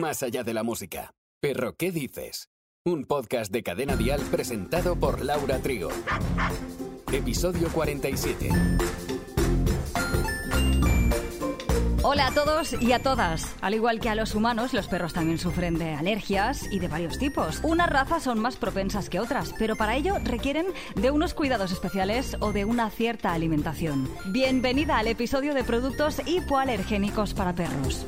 más allá de la música. Perro, ¿qué dices? Un podcast de Cadena Dial presentado por Laura Trigo. Episodio 47. Hola a todos y a todas. Al igual que a los humanos, los perros también sufren de alergias y de varios tipos. Unas razas son más propensas que otras, pero para ello requieren de unos cuidados especiales o de una cierta alimentación. Bienvenida al episodio de productos hipoalergénicos para perros.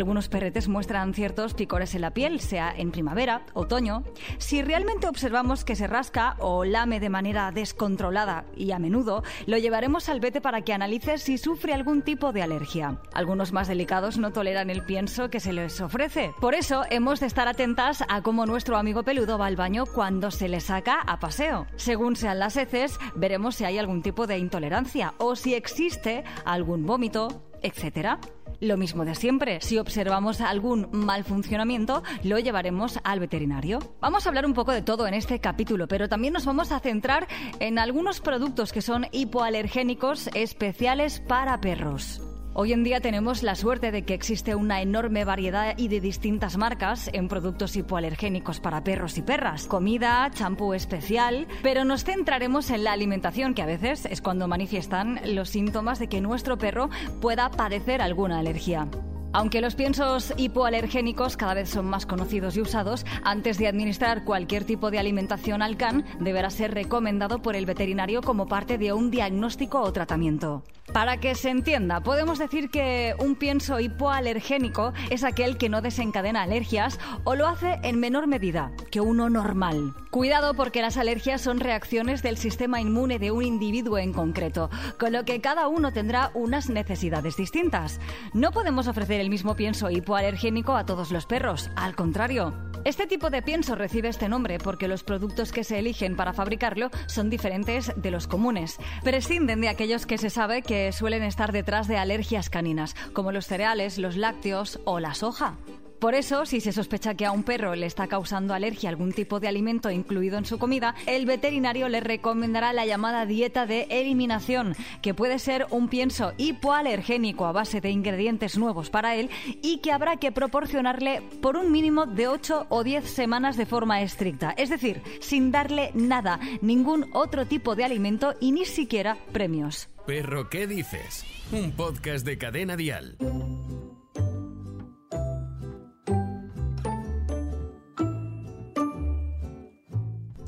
Algunos perretes muestran ciertos picores en la piel, sea en primavera, otoño. Si realmente observamos que se rasca o lame de manera descontrolada y a menudo, lo llevaremos al vete para que analice si sufre algún tipo de alergia. Algunos más delicados no toleran el pienso que se les ofrece. Por eso hemos de estar atentas a cómo nuestro amigo peludo va al baño cuando se le saca a paseo. Según sean las heces, veremos si hay algún tipo de intolerancia o si existe algún vómito, etc. Lo mismo de siempre, si observamos algún mal funcionamiento, lo llevaremos al veterinario. Vamos a hablar un poco de todo en este capítulo, pero también nos vamos a centrar en algunos productos que son hipoalergénicos especiales para perros. Hoy en día tenemos la suerte de que existe una enorme variedad y de distintas marcas en productos hipoalergénicos para perros y perras, comida, champú especial, pero nos centraremos en la alimentación que a veces es cuando manifiestan los síntomas de que nuestro perro pueda padecer alguna alergia. Aunque los piensos hipoalergénicos cada vez son más conocidos y usados, antes de administrar cualquier tipo de alimentación al can, deberá ser recomendado por el veterinario como parte de un diagnóstico o tratamiento. Para que se entienda, podemos decir que un pienso hipoalergénico es aquel que no desencadena alergias o lo hace en menor medida que uno normal. Cuidado porque las alergias son reacciones del sistema inmune de un individuo en concreto, con lo que cada uno tendrá unas necesidades distintas. No podemos ofrecer el mismo pienso hipoalergénico a todos los perros, al contrario. Este tipo de pienso recibe este nombre porque los productos que se eligen para fabricarlo son diferentes de los comunes. Prescinden de aquellos que se sabe que suelen estar detrás de alergias caninas, como los cereales, los lácteos o la soja. Por eso, si se sospecha que a un perro le está causando alergia algún tipo de alimento incluido en su comida, el veterinario le recomendará la llamada dieta de eliminación, que puede ser un pienso hipoalergénico a base de ingredientes nuevos para él y que habrá que proporcionarle por un mínimo de 8 o 10 semanas de forma estricta, es decir, sin darle nada, ningún otro tipo de alimento y ni siquiera premios. Perro, ¿qué dices? Un podcast de cadena dial.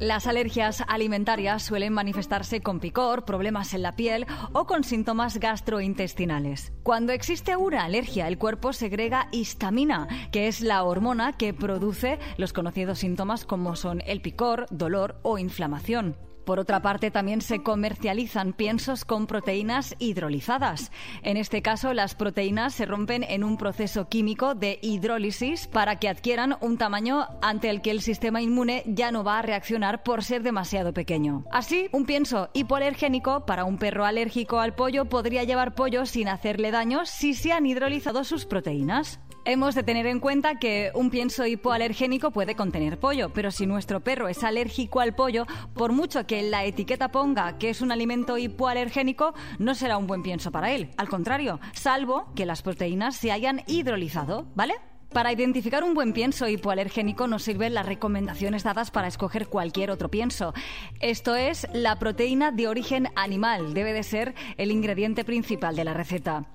Las alergias alimentarias suelen manifestarse con picor, problemas en la piel o con síntomas gastrointestinales. Cuando existe una alergia, el cuerpo segrega histamina, que es la hormona que produce los conocidos síntomas como son el picor, dolor o inflamación. Por otra parte, también se comercializan piensos con proteínas hidrolizadas. En este caso, las proteínas se rompen en un proceso químico de hidrólisis para que adquieran un tamaño ante el que el sistema inmune ya no va a reaccionar por ser demasiado pequeño. Así, un pienso hipoalergénico para un perro alérgico al pollo podría llevar pollo sin hacerle daño si se han hidrolizado sus proteínas. Hemos de tener en cuenta que un pienso hipoalergénico puede contener pollo, pero si nuestro perro es alérgico al pollo, por mucho que la etiqueta ponga que es un alimento hipoalergénico, no será un buen pienso para él. Al contrario, salvo que las proteínas se hayan hidrolizado, ¿vale? Para identificar un buen pienso hipoalergénico nos sirven las recomendaciones dadas para escoger cualquier otro pienso. Esto es, la proteína de origen animal debe de ser el ingrediente principal de la receta.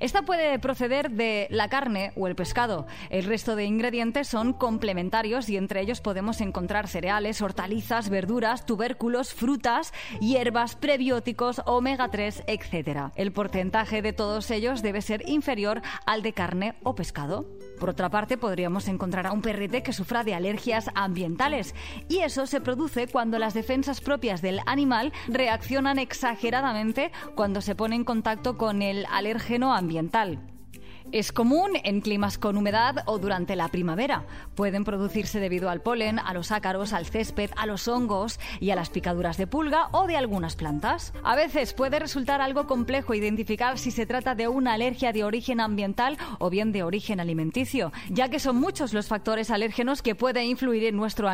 Esta puede proceder de la carne o el pescado. El resto de ingredientes son complementarios y entre ellos podemos encontrar cereales, hortalizas, verduras, tubérculos, frutas, hierbas, prebióticos, omega 3, etc. El porcentaje de todos ellos debe ser inferior al de carne o pescado. Por otra parte, podríamos encontrar a un perrete que sufra de alergias ambientales y eso se produce cuando las defensas propias del animal reaccionan exageradamente cuando se pone en contacto con el alérgeno ambiental. Es común en climas con humedad o durante la primavera. Pueden producirse debido al polen, a los ácaros, al césped, a los hongos y a las picaduras de pulga o de algunas plantas. A veces puede resultar algo complejo identificar si se trata de una alergia de origen ambiental o bien de origen alimenticio, ya que son muchos los factores alérgenos que pueden influir en nuestro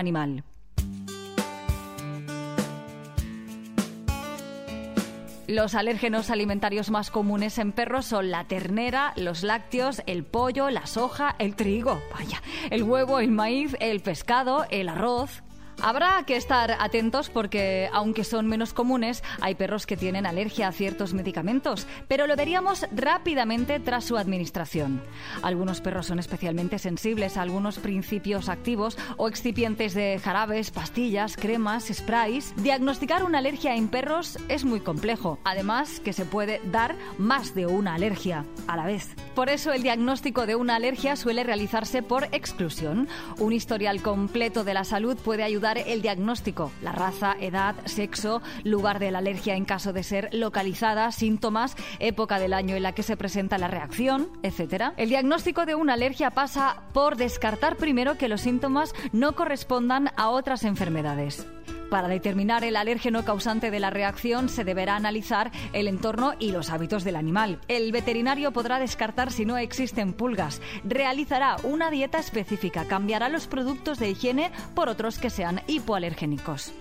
Los alérgenos alimentarios más comunes en perros son la ternera, los lácteos, el pollo, la soja, el trigo, vaya, el huevo, el maíz, el pescado, el arroz, Habrá que estar atentos porque, aunque son menos comunes, hay perros que tienen alergia a ciertos medicamentos, pero lo veríamos rápidamente tras su administración. Algunos perros son especialmente sensibles a algunos principios activos o excipientes de jarabes, pastillas, cremas, sprays. Diagnosticar una alergia en perros es muy complejo, además que se puede dar más de una alergia a la vez. Por eso el diagnóstico de una alergia suele realizarse por exclusión. Un historial completo de la salud puede ayudar el diagnóstico, la raza, edad, sexo, lugar de la alergia en caso de ser localizada, síntomas, época del año en la que se presenta la reacción, etc. El diagnóstico de una alergia pasa por descartar primero que los síntomas no correspondan a otras enfermedades. Para determinar el alérgeno causante de la reacción se deberá analizar el entorno y los hábitos del animal. El veterinario podrá descartar si no existen pulgas, realizará una dieta específica, cambiará los productos de higiene por otros que sean hipoalergénicos.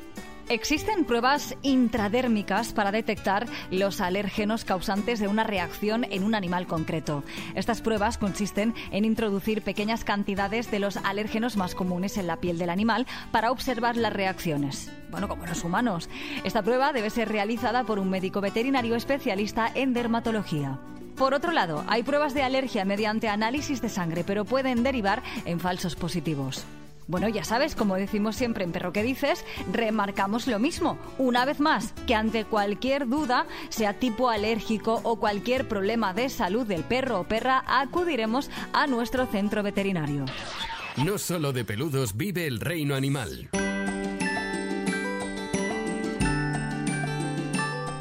Existen pruebas intradérmicas para detectar los alérgenos causantes de una reacción en un animal concreto. Estas pruebas consisten en introducir pequeñas cantidades de los alérgenos más comunes en la piel del animal para observar las reacciones. Bueno, como los humanos. Esta prueba debe ser realizada por un médico veterinario especialista en dermatología. Por otro lado, hay pruebas de alergia mediante análisis de sangre, pero pueden derivar en falsos positivos. Bueno, ya sabes, como decimos siempre en Perro que dices, remarcamos lo mismo. Una vez más, que ante cualquier duda, sea tipo alérgico o cualquier problema de salud del perro o perra, acudiremos a nuestro centro veterinario. No solo de peludos vive el reino animal.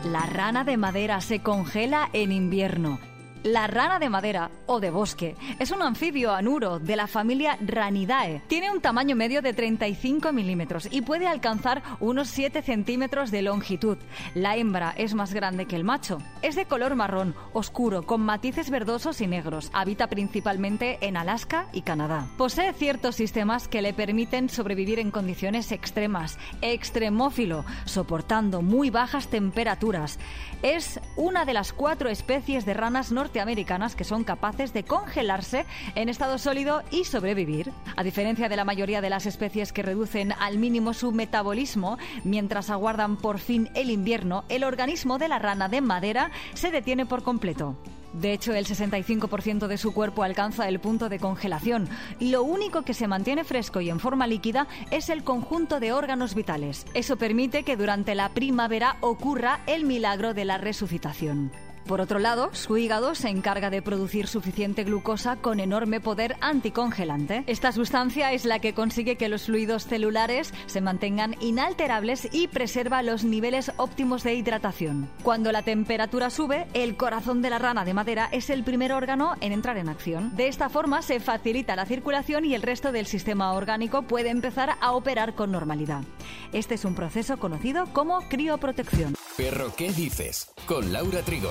La rana de madera se congela en invierno la rana de madera o de bosque es un anfibio anuro de la familia Ranidae. Tiene un tamaño medio de 35 milímetros y puede alcanzar unos 7 centímetros de longitud. La hembra es más grande que el macho. Es de color marrón, oscuro, con matices verdosos y negros. Habita principalmente en Alaska y Canadá. Posee ciertos sistemas que le permiten sobrevivir en condiciones extremas. Extremófilo, soportando muy bajas temperaturas. Es una de las cuatro especies de ranas norteamericanas norteamericanas que son capaces de congelarse en estado sólido y sobrevivir. A diferencia de la mayoría de las especies que reducen al mínimo su metabolismo mientras aguardan por fin el invierno, el organismo de la rana de madera se detiene por completo. De hecho, el 65% de su cuerpo alcanza el punto de congelación. Lo único que se mantiene fresco y en forma líquida es el conjunto de órganos vitales. Eso permite que durante la primavera ocurra el milagro de la resucitación. Por otro lado, su hígado se encarga de producir suficiente glucosa con enorme poder anticongelante. Esta sustancia es la que consigue que los fluidos celulares se mantengan inalterables y preserva los niveles óptimos de hidratación. Cuando la temperatura sube, el corazón de la rana de madera es el primer órgano en entrar en acción. De esta forma se facilita la circulación y el resto del sistema orgánico puede empezar a operar con normalidad. Este es un proceso conocido como crioprotección. Perro, ¿qué dices? Con Laura Trigo.